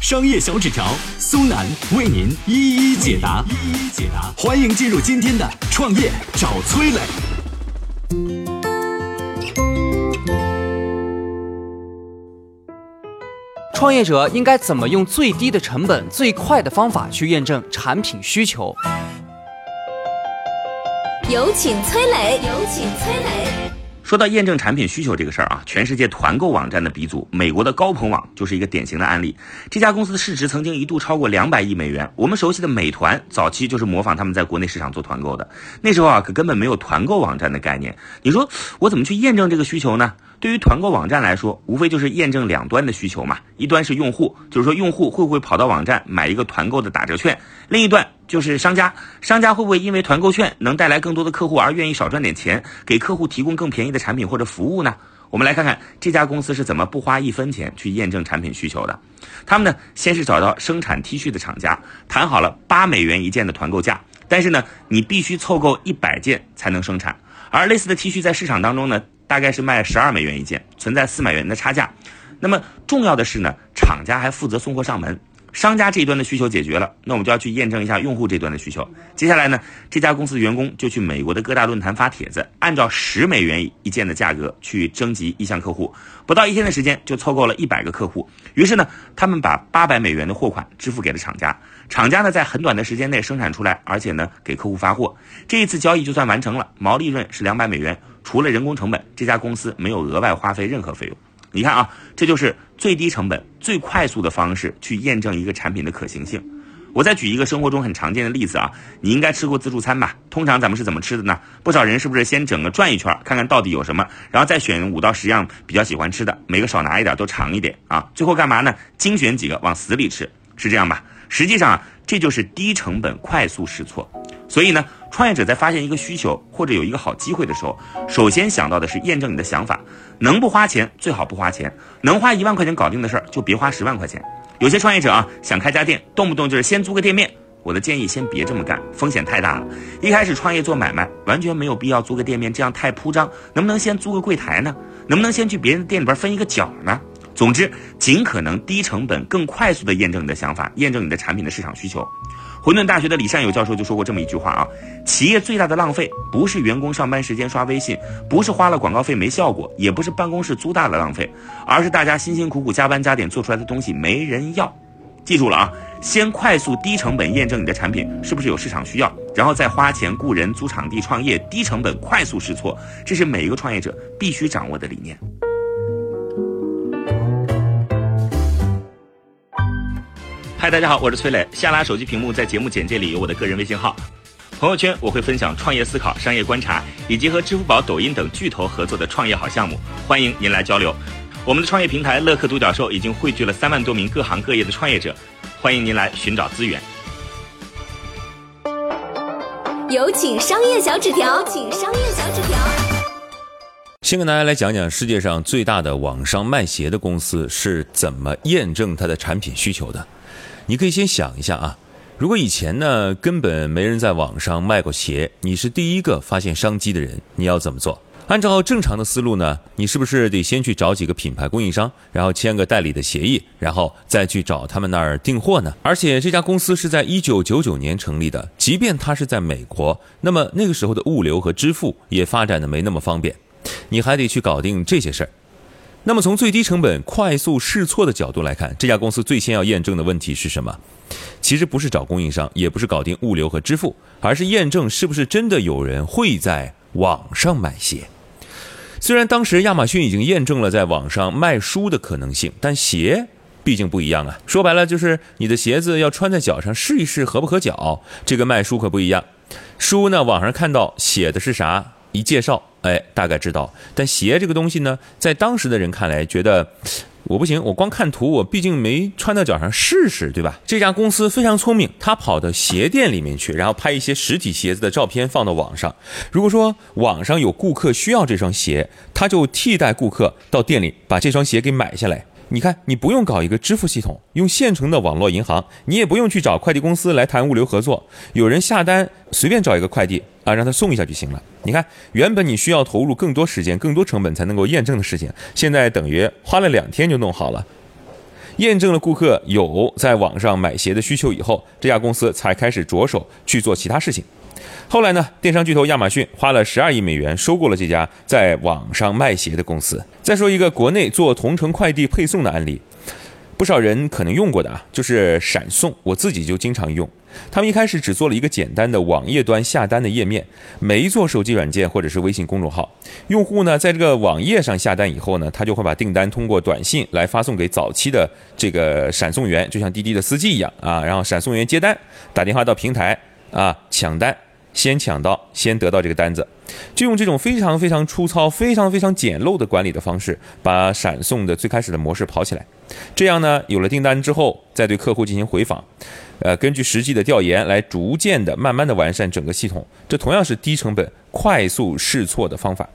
商业小纸条苏南为您一一解答。一一解答，欢迎进入今天的创业找崔磊。创业者应该怎么用最低的成本、最快的方法去验证产品需求？有请崔磊。有请崔磊。说到验证产品需求这个事儿啊，全世界团购网站的鼻祖美国的高朋网就是一个典型的案例。这家公司的市值曾经一度超过两百亿美元。我们熟悉的美团早期就是模仿他们在国内市场做团购的。那时候啊，可根本没有团购网站的概念。你说我怎么去验证这个需求呢？对于团购网站来说，无非就是验证两端的需求嘛。一端是用户，就是说用户会不会跑到网站买一个团购的打折券；另一端就是商家，商家会不会因为团购券能带来更多的客户而愿意少赚点钱，给客户提供更便宜的产品或者服务呢？我们来看看这家公司是怎么不花一分钱去验证产品需求的。他们呢，先是找到生产 T 恤的厂家，谈好了八美元一件的团购价，但是呢，你必须凑够一百件才能生产。而类似的 T 恤在市场当中呢？大概是卖十二美元一件，存在四美元的差价。那么重要的是呢，厂家还负责送货上门，商家这一端的需求解决了，那我们就要去验证一下用户这端的需求。接下来呢，这家公司的员工就去美国的各大论坛发帖子，按照十美元一件的价格去征集意向客户，不到一天的时间就凑够了一百个客户。于是呢，他们把八百美元的货款支付给了厂家，厂家呢在很短的时间内生产出来，而且呢给客户发货。这一次交易就算完成了，毛利润是两百美元。除了人工成本，这家公司没有额外花费任何费用。你看啊，这就是最低成本、最快速的方式去验证一个产品的可行性。我再举一个生活中很常见的例子啊，你应该吃过自助餐吧？通常咱们是怎么吃的呢？不少人是不是先整个转一圈，看看到底有什么，然后再选五到十样比较喜欢吃的，每个少拿一点，都尝一点啊？最后干嘛呢？精选几个往死里吃，是这样吧？实际上啊，这就是低成本快速试错。所以呢，创业者在发现一个需求或者有一个好机会的时候，首先想到的是验证你的想法。能不花钱最好不花钱，能花一万块钱搞定的事儿就别花十万块钱。有些创业者啊，想开家店，动不动就是先租个店面。我的建议先别这么干，风险太大了。一开始创业做买卖，完全没有必要租个店面，这样太铺张。能不能先租个柜台呢？能不能先去别人的店里边分一个角呢？总之，尽可能低成本、更快速的验证你的想法，验证你的产品的市场需求。混沌大学的李善友教授就说过这么一句话啊：企业最大的浪费，不是员工上班时间刷微信，不是花了广告费没效果，也不是办公室租大的浪费，而是大家辛辛苦苦加班加点做出来的东西没人要。记住了啊，先快速低成本验证你的产品是不是有市场需要，然后再花钱雇人租场地创业，低成本快速试错，这是每一个创业者必须掌握的理念。嗨，大家好，我是崔磊。下拉手机屏幕，在节目简介里有我的个人微信号。朋友圈我会分享创业思考、商业观察，以及和支付宝、抖音等巨头合作的创业好项目，欢迎您来交流。我们的创业平台乐客独角兽已经汇聚了三万多名各行各业的创业者，欢迎您来寻找资源。有请商业小纸条，请商业小纸条。先跟大家来讲讲世界上最大的网上卖鞋的公司是怎么验证它的产品需求的。你可以先想一下啊，如果以前呢根本没人在网上卖过鞋，你是第一个发现商机的人，你要怎么做？按照正常的思路呢，你是不是得先去找几个品牌供应商，然后签个代理的协议，然后再去找他们那儿订货呢？而且这家公司是在一九九九年成立的，即便它是在美国，那么那个时候的物流和支付也发展的没那么方便，你还得去搞定这些事儿。那么从最低成本、快速试错的角度来看，这家公司最先要验证的问题是什么？其实不是找供应商，也不是搞定物流和支付，而是验证是不是真的有人会在网上买鞋。虽然当时亚马逊已经验证了在网上卖书的可能性，但鞋毕竟不一样啊。说白了就是你的鞋子要穿在脚上试一试合不合脚，这个卖书可不一样。书呢，网上看到写的是啥？一介绍，哎，大概知道。但鞋这个东西呢，在当时的人看来，觉得我不行，我光看图，我毕竟没穿到脚上试试，对吧？这家公司非常聪明，他跑到鞋店里面去，然后拍一些实体鞋子的照片放到网上。如果说网上有顾客需要这双鞋，他就替代顾客到店里把这双鞋给买下来。你看，你不用搞一个支付系统，用现成的网络银行，你也不用去找快递公司来谈物流合作，有人下单，随便找一个快递啊，让他送一下就行了。你看，原本你需要投入更多时间、更多成本才能够验证的事情，现在等于花了两天就弄好了。验证了顾客有在网上买鞋的需求以后，这家公司才开始着手去做其他事情。后来呢，电商巨头亚马逊花了十二亿美元收购了这家在网上卖鞋的公司。再说一个国内做同城快递配送的案例，不少人可能用过的啊，就是闪送，我自己就经常用。他们一开始只做了一个简单的网页端下单的页面，没做手机软件或者是微信公众号。用户呢，在这个网页上下单以后呢，他就会把订单通过短信来发送给早期的这个闪送员，就像滴滴的司机一样啊，然后闪送员接单，打电话到平台啊抢单。先抢到，先得到这个单子，就用这种非常非常粗糙、非常非常简陋的管理的方式，把闪送的最开始的模式跑起来。这样呢，有了订单之后，再对客户进行回访，呃，根据实际的调研来逐渐的、慢慢的完善整个系统。这同样是低成本、快速试错的方法。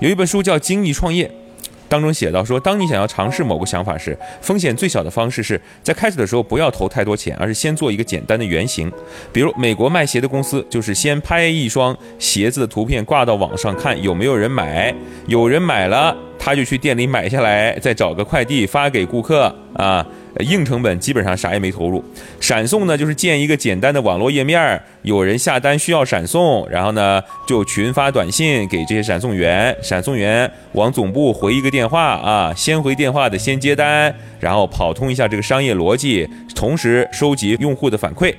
有一本书叫《精益创业》。当中写到说，当你想要尝试某个想法时，风险最小的方式是在开始的时候不要投太多钱，而是先做一个简单的原型。比如美国卖鞋的公司，就是先拍一双鞋子的图片挂到网上，看有没有人买，有人买了，他就去店里买下来，再找个快递发给顾客啊。硬成本基本上啥也没投入，闪送呢就是建一个简单的网络页面，有人下单需要闪送，然后呢就群发短信给这些闪送员，闪送员往总部回一个电话啊，先回电话的先接单，然后跑通一下这个商业逻辑，同时收集用户的反馈。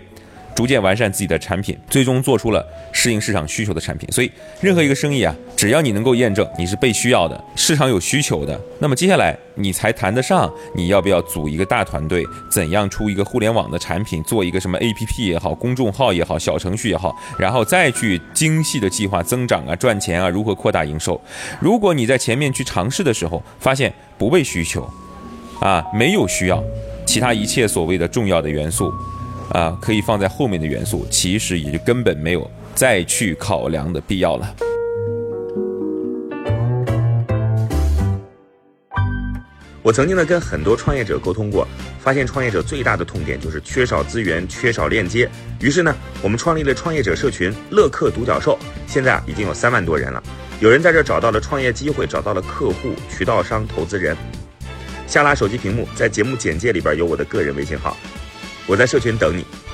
逐渐完善自己的产品，最终做出了适应市场需求的产品。所以，任何一个生意啊，只要你能够验证你是被需要的，市场有需求的，那么接下来你才谈得上你要不要组一个大团队，怎样出一个互联网的产品，做一个什么 APP 也好，公众号也好，小程序也好，然后再去精细的计划增长啊、赚钱啊、如何扩大营收。如果你在前面去尝试的时候，发现不被需求，啊，没有需要，其他一切所谓的重要的元素。啊，可以放在后面的元素，其实也就根本没有再去考量的必要了。我曾经呢跟很多创业者沟通过，发现创业者最大的痛点就是缺少资源、缺少链接。于是呢，我们创立了创业者社群“乐客独角兽”，现在啊已经有三万多人了。有人在这找到了创业机会，找到了客户、渠道商、投资人。下拉手机屏幕，在节目简介里边有我的个人微信号。我在社群等你。